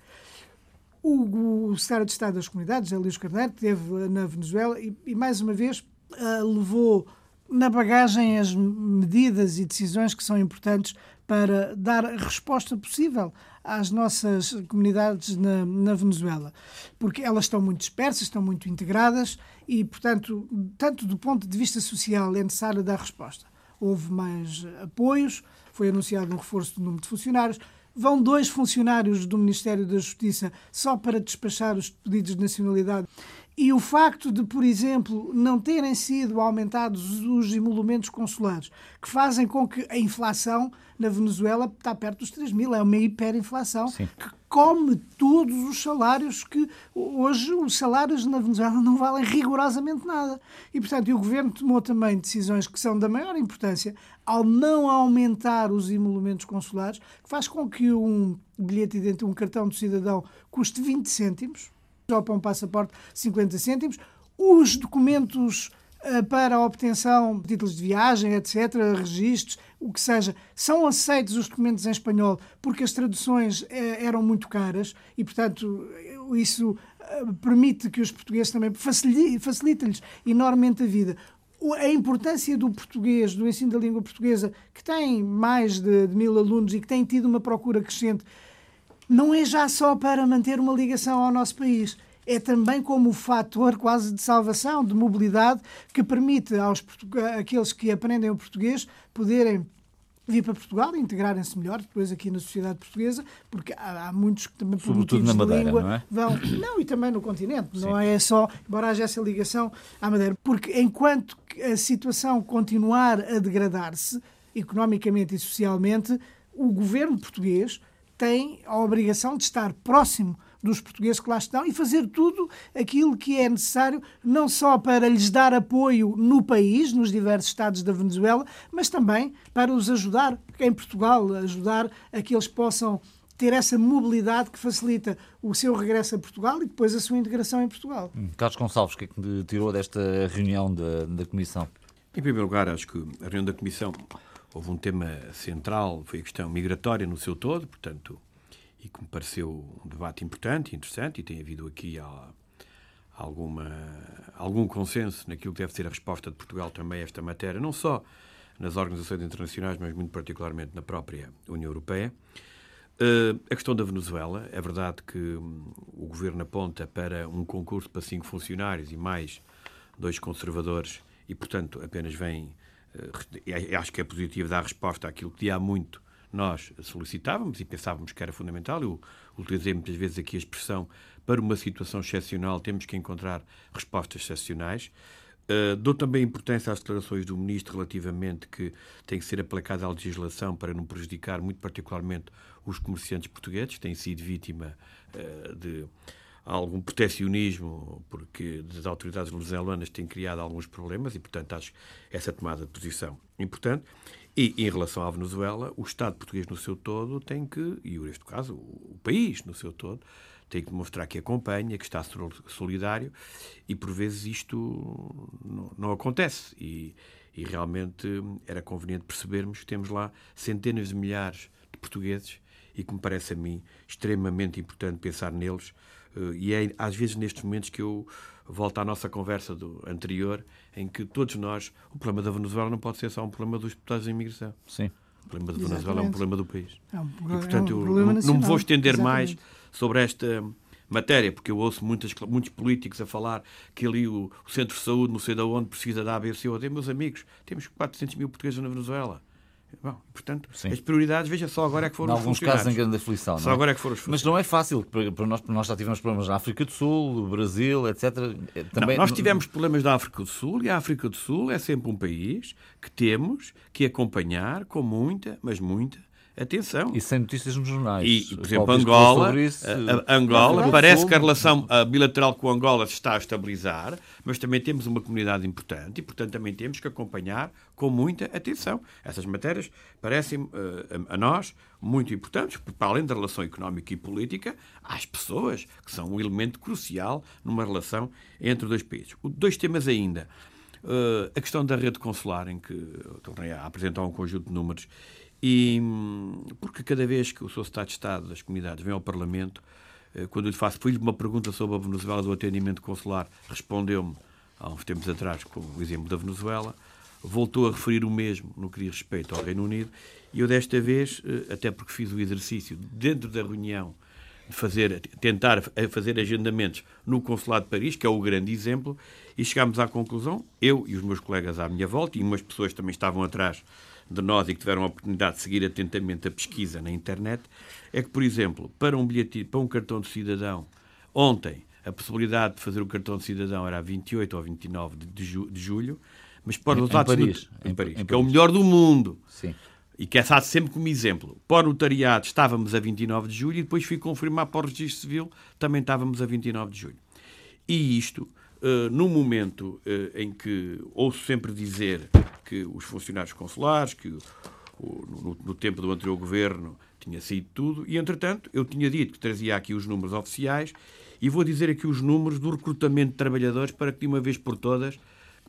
O, o secretário de Estado das Comunidades, Elísio Carneiro, esteve na Venezuela e, e mais uma vez, uh, levou na bagagem as medidas e decisões que são importantes para dar a resposta possível às nossas comunidades na, na, Venezuela, porque elas estão muito dispersas, estão muito integradas e, portanto, tanto do ponto de vista social é necessário dar resposta. Houve mais apoios, foi anunciado um reforço do número de funcionários, Vão dois funcionários do Ministério da Justiça só para despachar os pedidos de nacionalidade. E o facto de, por exemplo, não terem sido aumentados os emolumentos consulares, que fazem com que a inflação na Venezuela está perto dos 3 mil, é uma hiperinflação Sim. que come todos os salários que hoje os salários na Venezuela não valem rigorosamente nada. E, portanto, o governo tomou também decisões que são da maior importância ao não aumentar os emolumentos consulares, que faz com que um bilhete de um cartão de cidadão custe 20 cêntimos, ou para um passaporte 50 cêntimos, os documentos para a obtenção de títulos de viagem, etc., registros, o que seja, são aceitos os documentos em espanhol porque as traduções eh, eram muito caras e, portanto, isso eh, permite que os portugueses também facilite-lhes enormemente a vida a importância do português, do ensino da língua portuguesa, que tem mais de, de, mil alunos e que tem tido uma procura crescente, não é já só para manter uma ligação ao nosso país. É também como o fator quase de salvação, de mobilidade, que permite aos aqueles que aprendem o português poderem vir para Portugal e integrarem-se melhor depois aqui na sociedade portuguesa, porque há, há muitos que também por Sobretudo na Madeira, língua não é? vão. (coughs) Não, e também no continente, Sim. não é só, embora haja essa ligação à Madeira, porque enquanto a situação continuar a degradar-se economicamente e socialmente, o governo português tem a obrigação de estar próximo dos portugueses que lá estão e fazer tudo aquilo que é necessário, não só para lhes dar apoio no país, nos diversos estados da Venezuela, mas também para os ajudar em Portugal, ajudar a que eles possam ter essa mobilidade que facilita o seu regresso a Portugal e depois a sua integração em Portugal. Hum, Carlos Gonçalves, o que é que tirou desta reunião da, da Comissão? Em primeiro lugar, acho que a reunião da Comissão houve um tema central, foi a questão migratória no seu todo, portanto, e que me pareceu um debate importante interessante e tem havido aqui alguma, algum consenso naquilo que deve ser a resposta de Portugal também a esta matéria, não só nas organizações internacionais, mas muito particularmente na própria União Europeia. Uh, a questão da Venezuela, é verdade que um, o governo aponta para um concurso para cinco funcionários e mais dois conservadores e, portanto, apenas vem. Uh, acho que é positivo dar resposta àquilo que há muito nós solicitávamos e pensávamos que era fundamental. Eu utilizei muitas vezes aqui a expressão para uma situação excepcional temos que encontrar respostas excepcionais. Uh, dou também importância às declarações do Ministro relativamente que tem que ser aplicada a legislação para não prejudicar muito particularmente os comerciantes portugueses, que têm sido vítima uh, de algum proteccionismo porque as autoridades venezuelanas têm criado alguns problemas e, portanto, acho essa tomada de posição importante. E, em relação à Venezuela, o Estado português no seu todo tem que, e neste caso o país no seu todo, tem que demonstrar que acompanha, que está solidário e, por vezes, isto não, não acontece. E, e realmente era conveniente percebermos que temos lá centenas de milhares de portugueses e que me parece a mim extremamente importante pensar neles. Eh, e é às vezes nestes momentos que eu volto à nossa conversa do anterior, em que todos nós, o problema da Venezuela não pode ser só um problema dos deputados de imigração. Sim. O problema da Venezuela é um problema do país. É um, e, portanto, é um eu não, não me vou estender Exatamente. mais sobre esta matéria, porque eu ouço muitas, muitos políticos a falar que ali o, o centro de saúde, não sei de onde, precisa da ABC ou D. Meus amigos, temos 400 mil portugueses na Venezuela. Bom, portanto, Sim. as prioridades, veja só agora é que foram em alguns casos em grande aflição. Só é? agora é que foram os Mas não é fácil, para nós, nós já tivemos problemas na África do Sul, no Brasil, etc. É, também... Não, nós tivemos problemas na África do Sul e a África do Sul é sempre um país que temos que acompanhar com muita, mas muita Atenção. E sem notícias nos jornais. E, por exemplo, Angola, isso, a, a Angola parece que a relação bilateral com Angola se está a estabilizar, mas também temos uma comunidade importante e, portanto, também temos que acompanhar com muita atenção. Essas matérias parecem a nós muito importantes, porque, para além da relação económica e política, há as pessoas que são um elemento crucial numa relação entre os dois países. Dois temas ainda. a questão da rede consular, em que tornei a apresentar um conjunto de números e porque cada vez que o Sr. Estado de Estado das Comunidades vem ao Parlamento, eh, quando lhe faço, fiz uma pergunta sobre a Venezuela do atendimento consular, respondeu-me há uns tempos atrás com o exemplo da Venezuela, voltou a referir o mesmo no que diz respeito ao Reino Unido, e eu desta vez, eh, até porque fiz o exercício dentro da reunião de fazer, tentar fazer agendamentos no Consulado de Paris, que é o grande exemplo, e chegámos à conclusão, eu e os meus colegas à minha volta, e umas pessoas também estavam atrás de nós e que tiveram a oportunidade de seguir atentamente a pesquisa na internet, é que, por exemplo, para um bilhete, para um cartão de cidadão, ontem a possibilidade de fazer o cartão de cidadão era a 28 ou 29 de, ju de julho, mas para os dados Paris, em, em, Paris, em que é o melhor do mundo. Sim. E que é dado sempre como exemplo. Para o notariado estávamos a 29 de julho e depois fui confirmar para o registro civil também estávamos a 29 de julho. E isto, uh, no momento uh, em que ouço sempre dizer que os funcionários consulares, que o, no, no, tempo do anterior governo tinha saído tudo, e entretanto eu tinha dito que trazia aqui os números oficiais e vou dizer aqui os números do recrutamento de trabalhadores para que de uma vez por todas,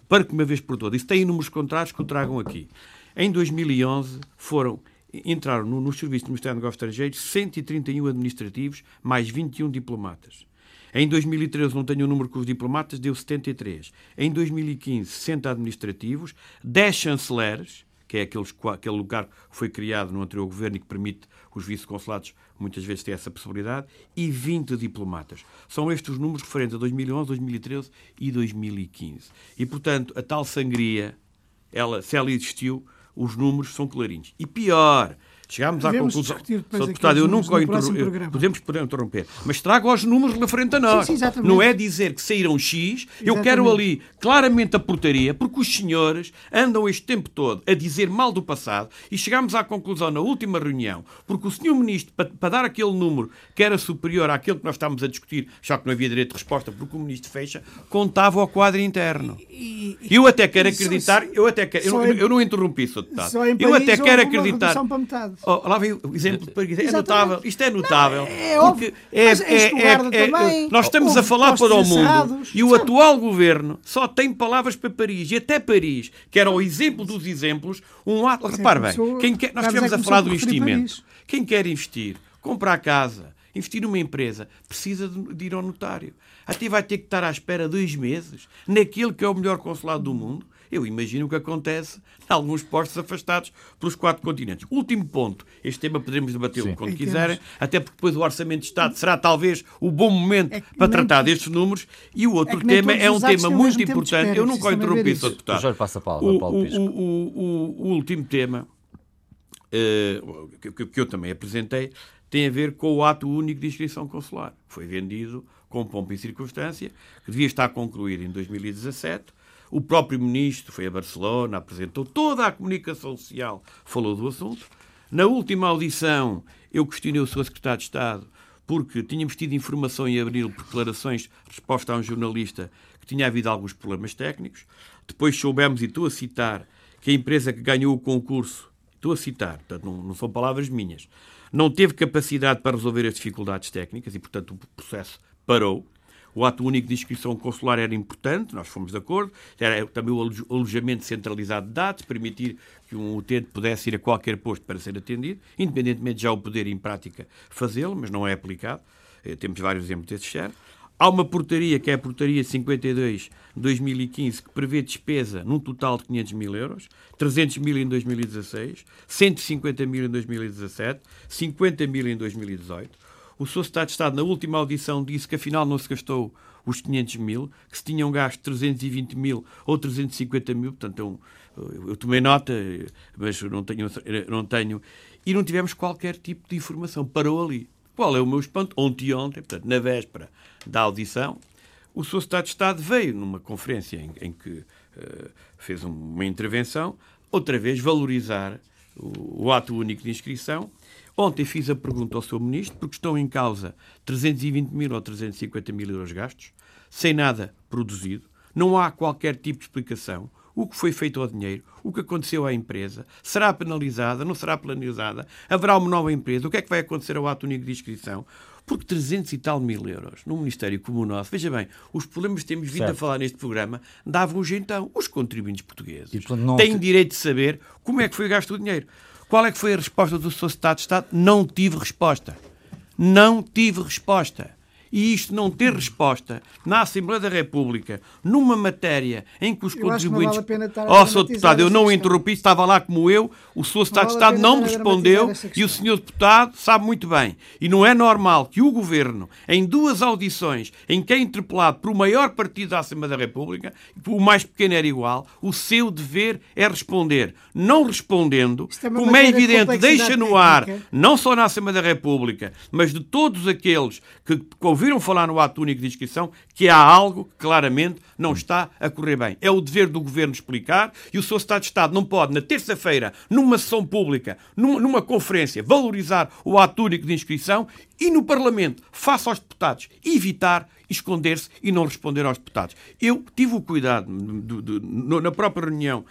para que uma vez por todas, se têm números contrários que o tragam aqui. Em 2011 foram entraram no, no Serviço do Ministério dos Negócios Estrangeiros 131 administrativos mais 21 diplomatas. Em 2013, não tenho o número com os diplomatas, deu 73. Em 2015, 60 administrativos, 10 chanceleres, que é aqueles, aquele lugar que foi criado no anterior governo e que permite os vice-consulados muitas vezes ter essa possibilidade, e 20 diplomatas. São estes os números referentes a 2011, 2013 e 2015. E, portanto, a tal sangria, ela, se ela existiu, os números são clarinhos. E pior, Chegámos à conclusão. Sr. Deputado, eu nunca interromper. Podemos frente, Mas trago os números referente a nós. Sim, sim, não é dizer que saíram X, exatamente. eu quero ali claramente a portaria, porque os senhores andam este tempo todo a dizer mal do passado e chegámos à conclusão na última reunião, porque o senhor Ministro, para, para dar aquele número que era superior àquele que nós estávamos a discutir, já que não havia direito de resposta, porque o Ministro fecha, contava ao quadro interno. E, eu até quero acreditar, eu até quero, eu, eu, não interrompi, Sr. Deputado. Eu até quero acreditar. Oh, lá vem o exemplo de Paris. É notável. Isto é notável. Não, é óbvio. É, é, é, é, nós estamos a falar para o mundo e o atual governo só tem palavras para Paris. E até Paris, que era o exemplo dos exemplos, um ato. Repare bem, quem quer, nós estivemos a falar do investimento. Quem quer investir, comprar casa, investir numa empresa, precisa de ir ao notário. Até vai ter que estar à espera dois meses naquele que é o melhor consulado do mundo. Eu imagino o que acontece em alguns postos afastados pelos quatro continentes. Último ponto. Este tema poderemos debatê-lo quando quiserem, até porque depois o Orçamento de Estado será talvez o bom momento é para tratar destes números. E o outro é tema é um tema muito importante. Espera, eu nunca o interrompi, Sr. Deputado. Já passa a palavra, o, Paulo o, o, o, último tema, uh, que, que eu também apresentei, tem a ver com o ato único de inscrição consular. Foi vendido com pompa e circunstância, que devia estar concluído em 2017 o próprio ministro foi a Barcelona, apresentou toda a comunicação social, falou do assunto. Na última audição, eu questionei o seu secretário de Estado porque tínhamos tido informação em abril por declarações de resposta a um jornalista que tinha havido alguns problemas técnicos. Depois soubemos, e estou a citar, que a empresa que ganhou o concurso, estou a citar, portanto não, não são palavras minhas, não teve capacidade para resolver as dificuldades técnicas e, portanto, o processo parou. O ato único de inscrição consular era importante, nós fomos de acordo. Era também o alojamento centralizado de dados, permitir que um utente pudesse ir a qualquer posto para ser atendido, independentemente de já o poder em prática fazê-lo, mas não é aplicado. Eh, temos vários exemplos desses género. Há uma portaria, que é a portaria 52 de 2015, que prevê despesa num total de 500 mil euros, 300 mil em 2016, 150 mil em 2017, 50 mil em 2018. O Sr. Secretário de Estado, na última audição, disse que afinal não se gastou os 500 mil, que se tinham gasto 320 mil ou 350 mil, portanto, eu, eu tomei nota, mas não tenho, não tenho. E não tivemos qualquer tipo de informação. Parou ali. Qual é o meu espanto? Ontem ontem, portanto, na véspera da audição, o Sr. Secretário de Estado veio numa conferência em, em que uh, fez uma intervenção, outra vez valorizar o, o ato único de inscrição. Ontem fiz a pergunta ao Sr. Ministro, porque estão em causa 320 mil ou 350 mil euros gastos, sem nada produzido, não há qualquer tipo de explicação. O que foi feito ao dinheiro, o que aconteceu à empresa, será penalizada, não será penalizada, haverá uma nova empresa, o que é que vai acontecer ao ato único de inscrição? Porque 300 e tal mil euros num Ministério como o nosso, veja bem, os problemas que temos vindo certo. a falar neste programa davam-os então os contribuintes portugueses. E, portanto, têm direito de saber como é que foi gasto o dinheiro. Qual é que foi a resposta do Sr. Estado de Estado? Não tive resposta. Não tive resposta e isto não ter resposta na Assembleia da República, numa matéria em que os eu contribuintes. Ó, oh, Sr. Deputado, eu não interrompi, estava lá como eu, o Sr. Estado de Estado não me respondeu e o Sr. Deputado sabe muito bem. E não é normal que o Governo, em duas audições em que é interpelado por o maior partido da Assembleia da República, o mais pequeno era igual, o seu dever é responder. Não respondendo, é como é evidente, deixa no ar, não só na Assembleia da República, mas de todos aqueles que ouviram falar no ato único de inscrição que há algo que claramente não está a correr bem. É o dever do governo explicar e o seu Estado de Estado não pode, na terça-feira, numa sessão pública, numa, conferência, valorizar o ato único de inscrição e no Parlamento, face aos deputados, evitar esconder-se e não responder aos deputados. Eu tive o cuidado, de, de, de, na própria reunião,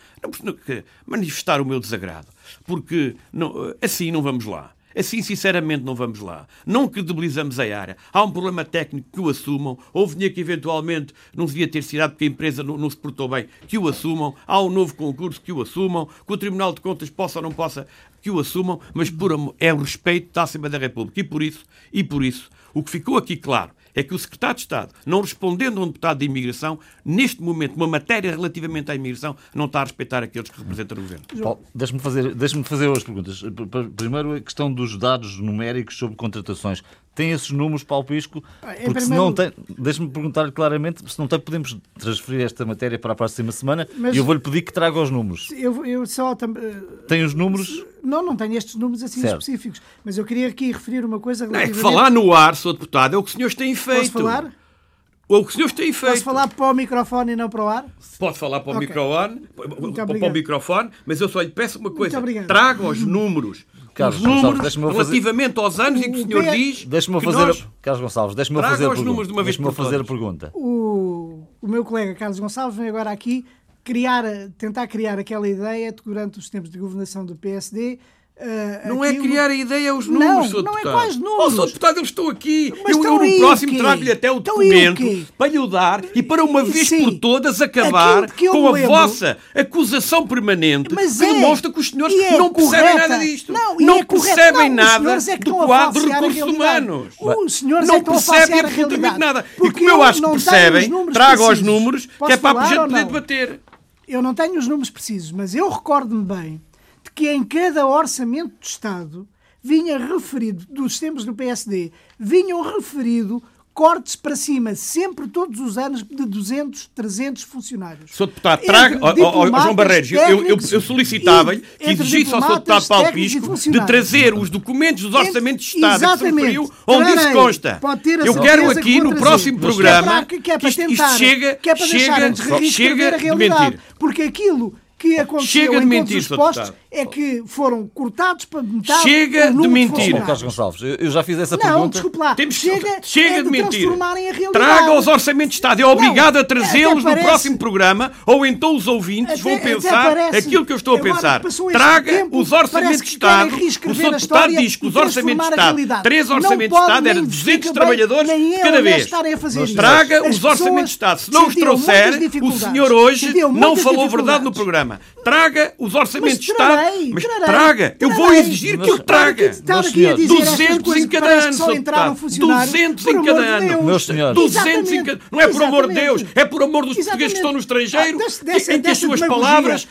manifestar o meu desagrado, porque não, assim não vamos lá. Assim, sinceramente, não vamos lá. Não credibilizamos a área. Há um problema técnico que o assumam. Houve dinheiro que, eventualmente, não devia ter sido porque a empresa não, não, se portou bem, que o assumam. Há um novo concurso que o assumam. Que o Tribunal de Contas possa ou não possa que o assumam. Mas por, é o respeito da Assembleia da República. E por isso, e por isso, o que ficou aqui claro é que o secretário de Estado, não respondendo a um deputado de imigração, neste momento, uma matéria relativamente à imigração, não está a respeitar aqueles que representam o governo. Paulo, deixe-me fazer, deixe fazer as perguntas. Primeiro, a questão dos dados numéricos sobre contratações tem esses números, Paulo Pisco? Ah, porque se não tem, deixe-me perguntar claramente, se não tem, podemos transferir esta matéria para a próxima semana Mas e eu vou-lhe pedir que traga os números. Eu, eu só... Tem os números? Não, não tenho estes números assim certo. específicos, mas eu queria aqui referir uma coisa relativamente... É que falar no ar, Sr. Deputado, é o que os senhores têm feito. Posso falar? Ou o que os senhores têm feito. Posso falar para o microfone e não para o ar? Pode falar para o, okay. microfone, para o microfone, mas eu só lhe peço uma coisa. Traga os números Carlos os números relativamente aos anos em que o senhor diz. Deixa-me fazer. Nós... Carlos Gonçalves, deixa-me fazer. Os números de uma vez por fazer a pergunta. O, o meu colega Carlos Gonçalves vem agora aqui criar, tentar criar aquela ideia de, durante os tempos de governação do PSD Uh, não aquilo... é criar a ideia os números, não, não é quais números. Oh, Deputado, eu estou aqui. Mas eu, eu no próximo trago-lhe até o então documento para lhe dar e para uma vez Sim. por todas acabar com a lembro... vossa acusação permanente Mas que é, demonstra que os senhores é não correta. percebem nada disto. Não, não é percebem não, nada é do quadro de recursos humanos. Os senhores não é percebem absolutamente nada. E como eu acho que percebem, trago os números que é para a gente poder debater. Eu não tenho os números precisos, mas eu recordo-me bem que em cada orçamento de Estado vinha referido, dos tempos do PSD, vinham referido cortes para cima, sempre, todos os anos, de 200, 300 funcionários. Sr. Deputado, traga, oh, oh, João Barreiros, eu, eu, eu solicitava-lhe que exigisse ao Sr. Deputado Paulo Pisco de trazer os documentos dos orçamentos de Estado que se referiu, onde isso consta. Eu quero aqui, no próximo programa, que, é para, que, isto, isto chega, que é para chega, chega de mentir. Porque aquilo que aconteceu Chega de mentir, os postos é que foram cortados para metade Chega de mentir. Carlos Gonçalves, eu já fiz essa não, pergunta. Não, desculpe lá. Temos... Chega, Chega é de, de mentir. Traga os orçamentos de Estado. É obrigado não, a trazê-los no próximo programa ou então os ouvintes até, vão pensar aquilo que eu estou a pensar. Traga os orçamentos de Estado. O Sr. Deputado diz que os orçamentos de Estado, três orçamentos de Estado, eram 200 trabalhadores cada vez. Traga os orçamentos de Estado. Se não os trouxer, o senhor hoje não falou verdade no programa. Traga os orçamentos de Estado. Mas traga. Eu vou exigir que eu traga. 200 em cada ano, só entraram 200 em cada ano. Meus senhores. 200 em cada Não é por amor de Deus, é por amor dos portugueses que estão no estrangeiro, em que as suas palavras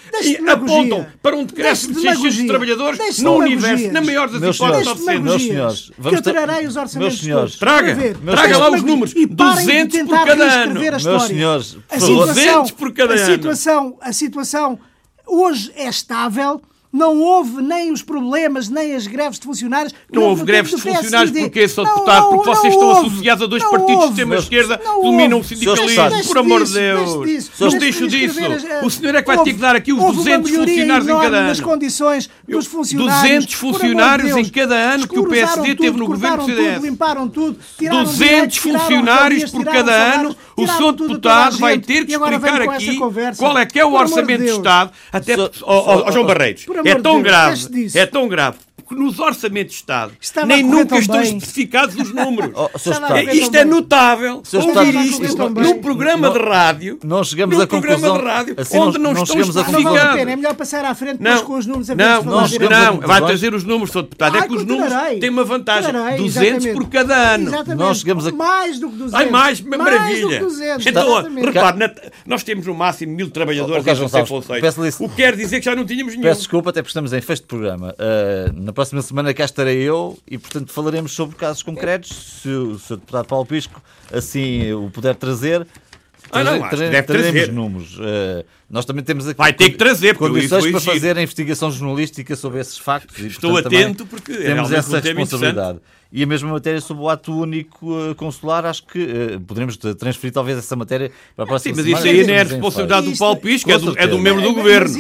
apontam para um decréscimo de 600 trabalhadores no universo, na maior das hipóteses, 900. Meus senhores. Que eu trarei os orçamentos todos. Traga. Traga lá os números. 200 por cada ano. Meus senhores. 200 por cada ano. A situação hoje é estável Não houve nem os problemas, nem as greves de funcionários. Não houve greves de funcionários porque, Sr. Deputado, porque vocês estão associados a dois partidos de extrema-esquerda que dominam o sindicalismo. Por amor de Deus. Não deixo disso. O senhor é que vai ter que dar aqui os 200 funcionários em cada ano. nas condições dos funcionários. 200 funcionários em cada ano que o PSD teve no governo do CDS. Limparam tudo, 200 funcionários por cada ano. O Sr. Deputado vai ter que explicar aqui qual é que é o orçamento de Estado. Até, João Barreiros, é tão grave, é tão grave nos orçamentos de Estado Estava nem nunca estão bem. especificados os números. (laughs) Oh, isto é notável. Ouvir isto isto num programa não, de rádio. Não chegamos a conclusão. de rádio assim onde não, não, estão especificados. Não vale É melhor passar à frente não, com os números. A não, não, não, vai trazer os números, Sr. Deputado. é que os números têm uma vantagem. 200 por cada ano. Nós chegamos a... Mais do que 200. Ai, mais, maravilha. Então, repare, nós temos no máximo mil trabalhadores em funções. O que quer dizer que já não tínhamos nenhum. Peço desculpa, até porque estamos em fecho de programa. Eh, na próxima semana cá estarei eu e, portanto, falaremos sobre casos concretos. Se o Sr. Deputado Paulo Pisco assim o puder trazer, ah, não, tra deve trazer. números. Uh, nós também temos aqui Vai ter que trazer, condições para fazer a investigação jornalística sobre esses factos. E, Estou portanto, atento porque temos essa responsabilidade. E a mesma matéria sobre o ato único uh, consular, acho que uh, poderemos transferir talvez essa matéria para a próxima Sim, mas isso aí não é responsabilidade do Paulo Pisco, é do, é do membro do governo.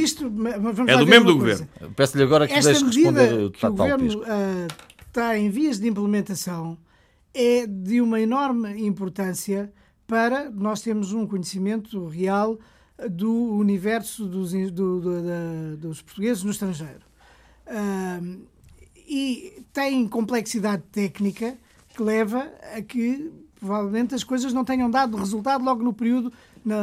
é do membro do governo. Peço-lhe agora que deixe responder o que o governo está em vias de implementação é de uma enorme importância para nós termos um conhecimento real do universo dos, do, do, da, dos portugueses no estrangeiro. Uh, e tem complexidade técnica que leva a que provavelmente as coisas não tenham dado resultado logo no período na,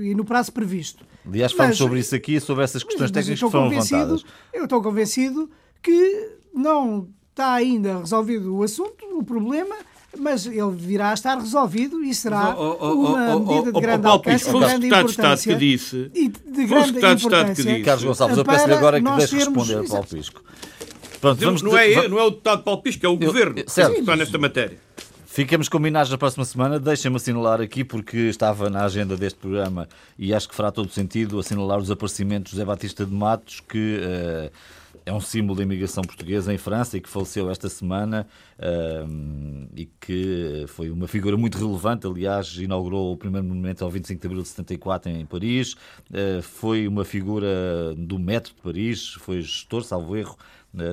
e no prazo previsto. Aliás, falamos sobre isso aqui, sobre essas questões técnicas que foram levantadas. Eu estou convencido que não está ainda resolvido o assunto, o problema, mas ele virá a estar resolvido e será oh, oh, oh, uma medida de grande alcance, de grande importância. Que disse, e de grande importância. Carlos Gonçalves, eu peço-lhe agora que deixe responder a Paulo Pisco. Pronto, vamos, não, é, não é o deputado Paulo Pisco, é o eu, governo certo. que está nesta matéria. Ficamos combinados na próxima semana. Deixem-me assinalar aqui, porque estava na agenda deste programa e acho que fará todo sentido assinalar os aparecimentos de José Batista de Matos, que uh, é um símbolo da imigração portuguesa em França e que faleceu esta semana uh, e que foi uma figura muito relevante. Aliás, inaugurou o primeiro monumento ao 25 de abril de 74 em Paris. Uh, foi uma figura do metro de Paris, foi gestor, salvo erro,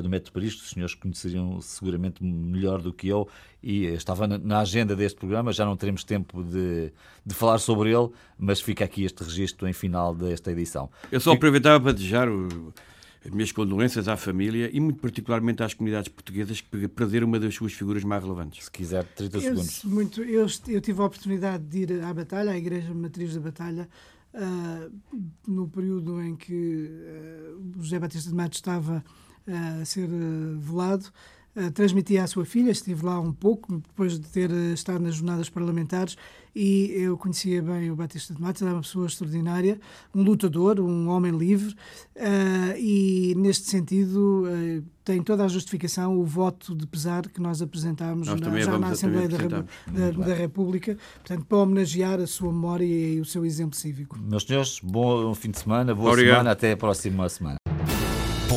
do Metro de Paris, os senhores conheceriam seguramente melhor do que eu, e estava na agenda deste programa, já não teremos tempo de, de falar sobre ele, mas fica aqui este registro em final desta edição. Eu só aproveitava para desejar o, as minhas condolências à família e muito particularmente às comunidades portuguesas que perderam uma das suas figuras mais relevantes. Se quiser, 30 eu, segundos. Muito, eu, eu tive a oportunidade de ir à Batalha, à Igreja Matriz da Batalha, uh, no período em que uh, José Batista de Matos estava a ser eh, velado. Uh, transmitia à sua filha, estive lá um pouco, depois de ter uh, estado nas jornadas parlamentares, e eu conhecia bem o Batista de Matos, era uma pessoa extraordinária, um lutador, um homem livre, e neste sentido tem toda a justificação o voto de pesar que nós apresentámos nós na, já na Assembleia da, da, da, República, portanto, para homenagear a sua memória e o seu exemplo cívico. Meus senhores, bom fim de semana, boa Obrigado. semana, até a próxima semana.